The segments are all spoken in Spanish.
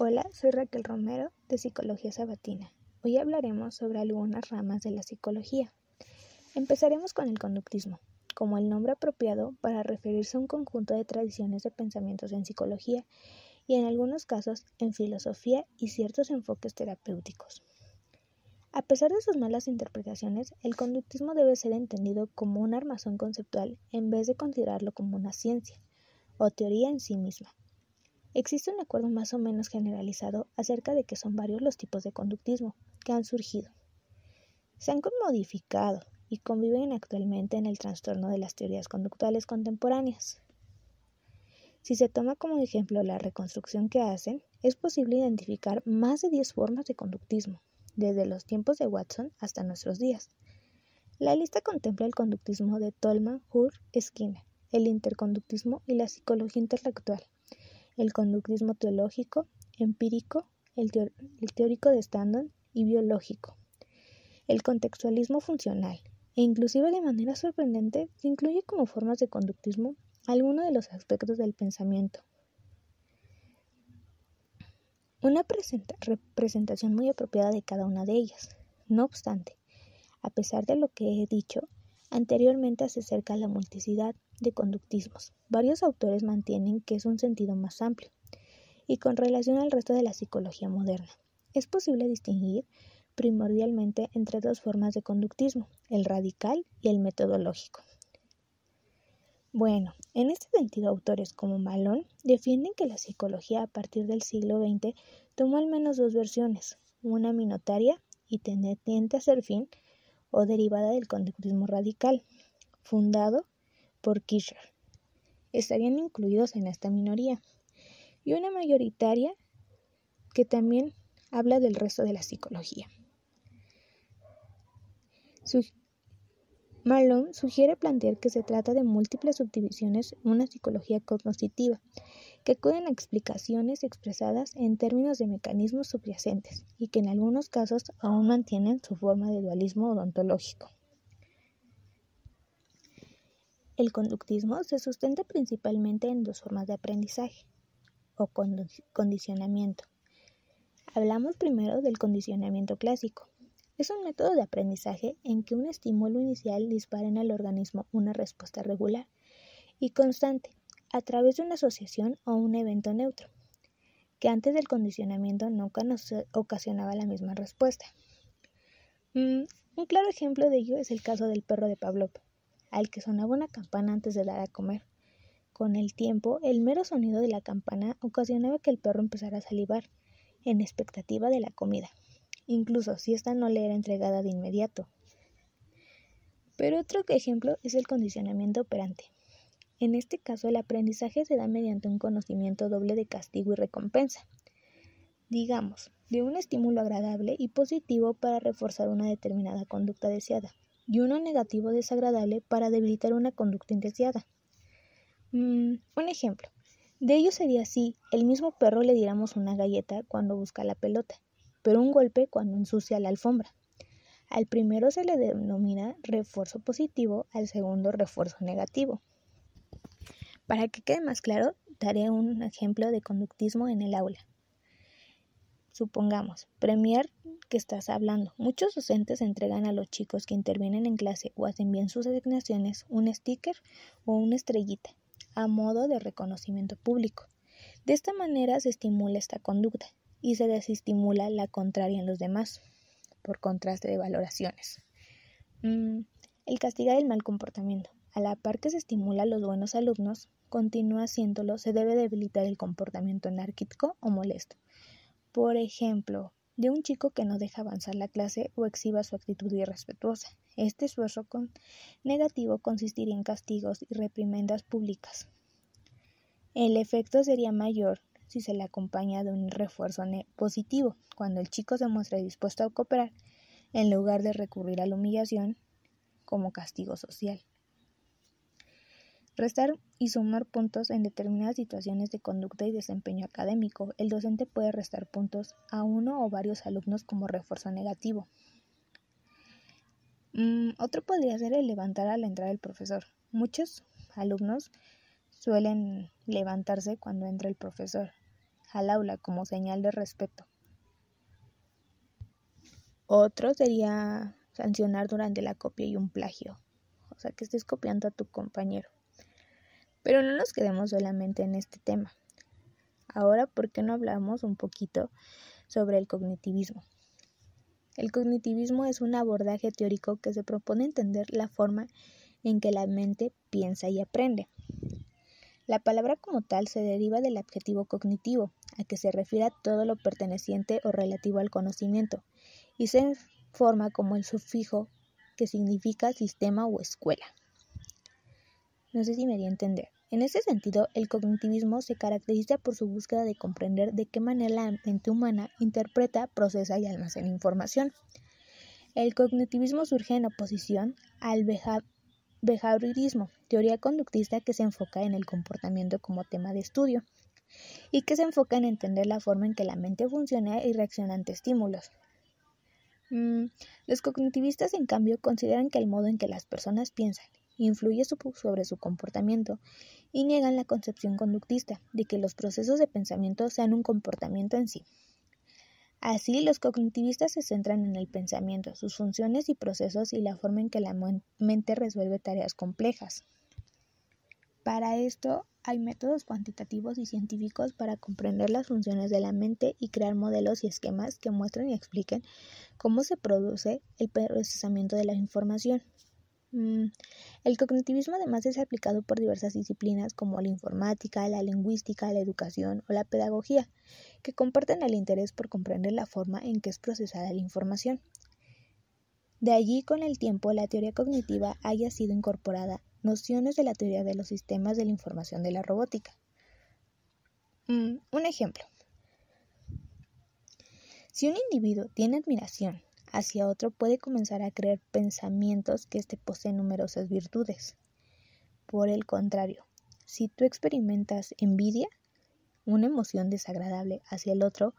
Hola, soy Raquel Romero de Psicología Sabatina. Hoy hablaremos sobre algunas ramas de la psicología. Empezaremos con el conductismo, como el nombre apropiado para referirse a un conjunto de tradiciones de pensamientos en psicología y en algunos casos en filosofía y ciertos enfoques terapéuticos. A pesar de sus malas interpretaciones, el conductismo debe ser entendido como un armazón conceptual en vez de considerarlo como una ciencia o teoría en sí misma. Existe un acuerdo más o menos generalizado acerca de que son varios los tipos de conductismo que han surgido. Se han modificado y conviven actualmente en el trastorno de las teorías conductuales contemporáneas. Si se toma como ejemplo la reconstrucción que hacen, es posible identificar más de 10 formas de conductismo, desde los tiempos de Watson hasta nuestros días. La lista contempla el conductismo de Tolman, Hur, Skinner, el interconductismo y la psicología intelectual el conductismo teológico, empírico, el, teórico de Standon y biológico, el contextualismo funcional, e inclusive de manera sorprendente se incluye como formas de conductismo algunos de los aspectos del pensamiento. Una representación muy apropiada de cada una de ellas. No obstante, a pesar de lo que he dicho, anteriormente se acerca a la multiplicidad de conductismos. Varios autores mantienen que es un sentido más amplio y con relación al resto de la psicología moderna. Es posible distinguir primordialmente entre dos formas de conductismo, el radical y el metodológico. Bueno, en este sentido autores como Malone defienden que la psicología a partir del siglo XX tomó al menos dos versiones, una minotaria y tendiente a ser fin o derivada del conductismo radical, fundado por Kircher. Estarían incluidos en esta minoría. Y una mayoritaria que también habla del resto de la psicología. Malone sugiere plantear que se trata de múltiples subdivisiones en una psicología cognitiva, que acuden a explicaciones expresadas en términos de mecanismos subyacentes y que en algunos casos aún mantienen su forma de dualismo odontológico. El conductismo se sustenta principalmente en dos formas de aprendizaje o condicionamiento. Hablamos primero del condicionamiento clásico. Es un método de aprendizaje en que un estímulo inicial dispara en el organismo una respuesta regular y constante a través de una asociación o un evento neutro, que antes del condicionamiento nunca nos ocasionaba la misma respuesta. Mm, un claro ejemplo de ello es el caso del perro de Pavlov al que sonaba una campana antes de dar a comer. Con el tiempo, el mero sonido de la campana ocasionaba que el perro empezara a salivar, en expectativa de la comida, incluso si ésta no le era entregada de inmediato. Pero otro ejemplo es el condicionamiento operante. En este caso, el aprendizaje se da mediante un conocimiento doble de castigo y recompensa. Digamos, de un estímulo agradable y positivo para reforzar una determinada conducta deseada, y uno negativo desagradable para debilitar una conducta indeseada. Mm, un ejemplo. De ello sería si el mismo perro le diéramos una galleta cuando busca la pelota, un golpe cuando ensucia la alfombra. Al primero se le denomina refuerzo positivo, al segundo refuerzo negativo. Para que quede más claro, daré un ejemplo de conductismo en el aula. Supongamos, Premier que estás hablando. Muchos docentes entregan a los chicos que intervienen en clase o hacen bien sus asignaciones un sticker o una estrellita a modo de reconocimiento público. De esta manera se estimula esta conducta y se desestimula la contraria en los demás, por contraste de valoraciones. Mm, el castigar el mal comportamiento. A la par que se estimula a los buenos alumnos, continúa haciéndolo, se debe debilitar el comportamiento anárquico o molesto por ejemplo, de un chico que no deja avanzar la clase o exhiba su actitud irrespetuosa. Este esfuerzo negativo consistiría en castigos y reprimendas públicas. El efecto sería mayor si se le acompaña de un refuerzo positivo, cuando el chico se muestra dispuesto a cooperar, en lugar de recurrir a la humillación como castigo social. Restar y sumar puntos en determinadas situaciones de conducta y desempeño académico. El docente puede restar puntos a uno o varios alumnos como refuerzo negativo. Mm, otro podría ser el levantar al entrar el profesor. Muchos alumnos suelen levantarse cuando entra el profesor. Al aula como señal de respeto. Otro sería sancionar durante la copia y un plagio, o sea, que estés copiando a tu compañero. Pero no nos quedemos solamente en este tema. Ahora, ¿por qué no hablamos un poquito sobre el cognitivismo? El cognitivismo es un abordaje teórico que se propone entender la forma en que la mente piensa y aprende. La palabra como tal se deriva del adjetivo cognitivo, a que se refiere todo lo perteneciente o relativo al conocimiento, y se forma como el sufijo que significa sistema o escuela. No sé si me di a entender. En ese sentido, el cognitivismo se caracteriza por su búsqueda de comprender de qué manera la mente humana interpreta, procesa y almacena información. El cognitivismo surge en oposición al behaviorismo, teoría conductista que se enfoca en el comportamiento como tema de estudio y que se enfoca en entender la forma en que la mente funciona y reacciona ante estímulos. Mm, los cognitivistas, en cambio, consideran que el modo en que las personas piensan influye sobre su comportamiento y niegan la concepción conductista de que los procesos de pensamiento sean un comportamiento en sí. Así, los cognitivistas se centran en el pensamiento, sus funciones y procesos y la forma en que la mente resuelve tareas complejas. Para esto, hay métodos cuantitativos y científicos para comprender las funciones de la mente y crear modelos y esquemas que muestren y expliquen cómo se produce el procesamiento de la información. Mm, el cognitivismo además es aplicado por diversas disciplinas como la informática, la lingüística, la educación o la pedagogía, que comparten el interés por comprender la forma en que es procesada la información. De allí, con el tiempo, la teoría cognitiva haya sido incorporada nociones de la teoría de los sistemas de la información de la robótica. Mm, un ejemplo. Si un individuo tiene admiración hacia otro puede comenzar a creer pensamientos que éste posee numerosas virtudes. Por el contrario, si tú experimentas envidia, una emoción desagradable hacia el otro,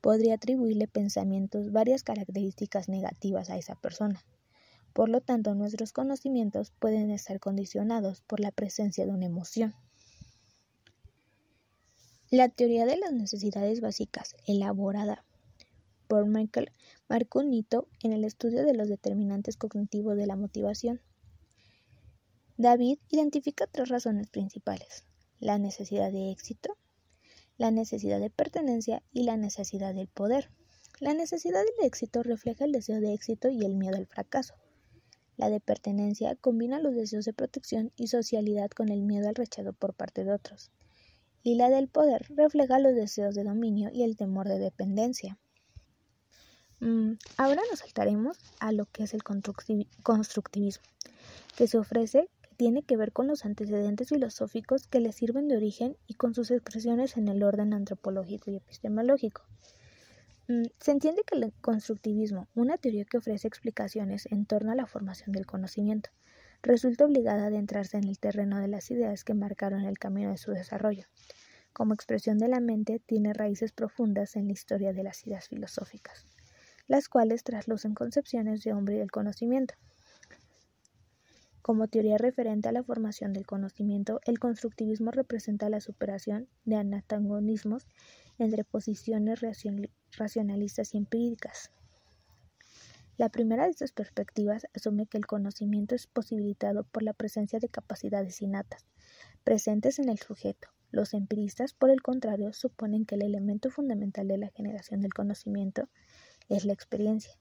podría atribuirle pensamientos varias características negativas a esa persona. Por lo tanto, nuestros conocimientos pueden estar condicionados por la presencia de una emoción. La teoría de las necesidades básicas, elaborada por Michael marcó un hito en el estudio de los determinantes cognitivos de la motivación. David identifica tres razones principales, la necesidad de éxito, la necesidad de pertenencia y la necesidad del poder. La necesidad del éxito refleja el deseo de éxito y el miedo al fracaso. La de pertenencia combina los deseos de protección y socialidad con el miedo al rechazo por parte de otros. Y la del poder refleja los deseos de dominio y el temor de dependencia. Mm, ahora nos saltaremos a lo que es el constructivismo, que se ofrece tiene que ver con los antecedentes filosóficos que le sirven de origen y con sus expresiones en el orden antropológico y epistemológico. Mm, se entiende que el constructivismo, una teoría que ofrece explicaciones en torno a la formación del conocimiento, resulta obligada a adentrarse en el terreno de las ideas que marcaron el camino de su desarrollo. Como expresión de la mente, tiene raíces profundas en la historia de las ideas filosóficas las cuales traslucen concepciones de hombre y del conocimiento. Como teoría referente a la formación del conocimiento, el constructivismo representa la superación de antagonismos entre posiciones racionalistas y empíricas. La primera de estas perspectivas asume que el conocimiento es posibilitado por la presencia de capacidades innatas, presentes en el sujeto. Los empiristas, por el contrario, suponen que el elemento fundamental de la generación del conocimiento es la experiencia,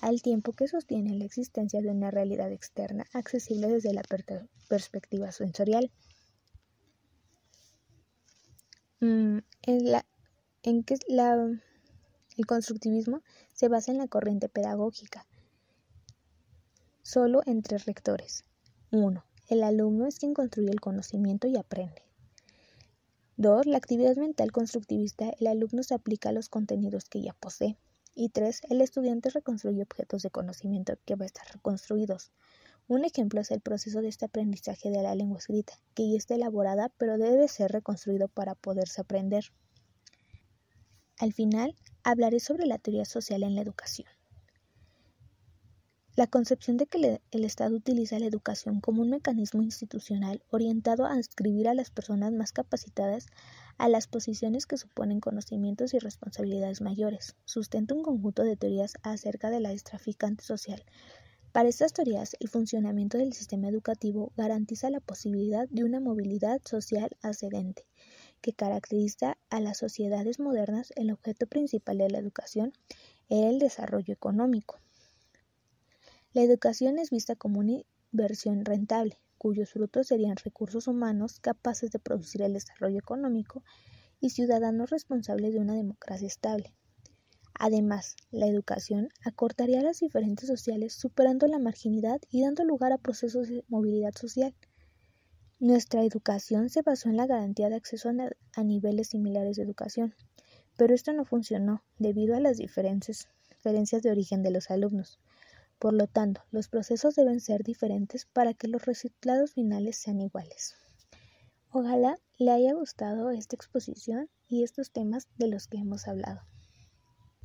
al tiempo que sostiene la existencia de una realidad externa accesible desde la perspectiva sensorial. Mm, en, la, en que la, el constructivismo se basa en la corriente pedagógica, solo entre rectores. 1. El alumno es quien construye el conocimiento y aprende. 2. La actividad mental constructivista, el alumno se aplica a los contenidos que ya posee. Y tres, el estudiante reconstruye objetos de conocimiento que va a estar reconstruidos. Un ejemplo es el proceso de este aprendizaje de la lengua escrita, que ya está elaborada pero debe ser reconstruido para poderse aprender. Al final, hablaré sobre la teoría social en la educación. La concepción de que el Estado utiliza la educación como un mecanismo institucional orientado a inscribir a las personas más capacitadas a las posiciones que suponen conocimientos y responsabilidades mayores, sustenta un conjunto de teorías acerca de la estraficante social. Para estas teorías, el funcionamiento del sistema educativo garantiza la posibilidad de una movilidad social ascendente, que caracteriza a las sociedades modernas. El objeto principal de la educación era el desarrollo económico. La educación es vista como una inversión rentable, cuyos frutos serían recursos humanos capaces de producir el desarrollo económico y ciudadanos responsables de una democracia estable. Además, la educación acortaría las diferencias sociales superando la marginalidad y dando lugar a procesos de movilidad social. Nuestra educación se basó en la garantía de acceso a, niveles similares de educación, pero esto no funcionó debido a las diferencias de origen de los alumnos. Por lo tanto, los procesos deben ser diferentes para que los resultados finales sean iguales. Ojalá le haya gustado esta exposición y estos temas de los que hemos hablado.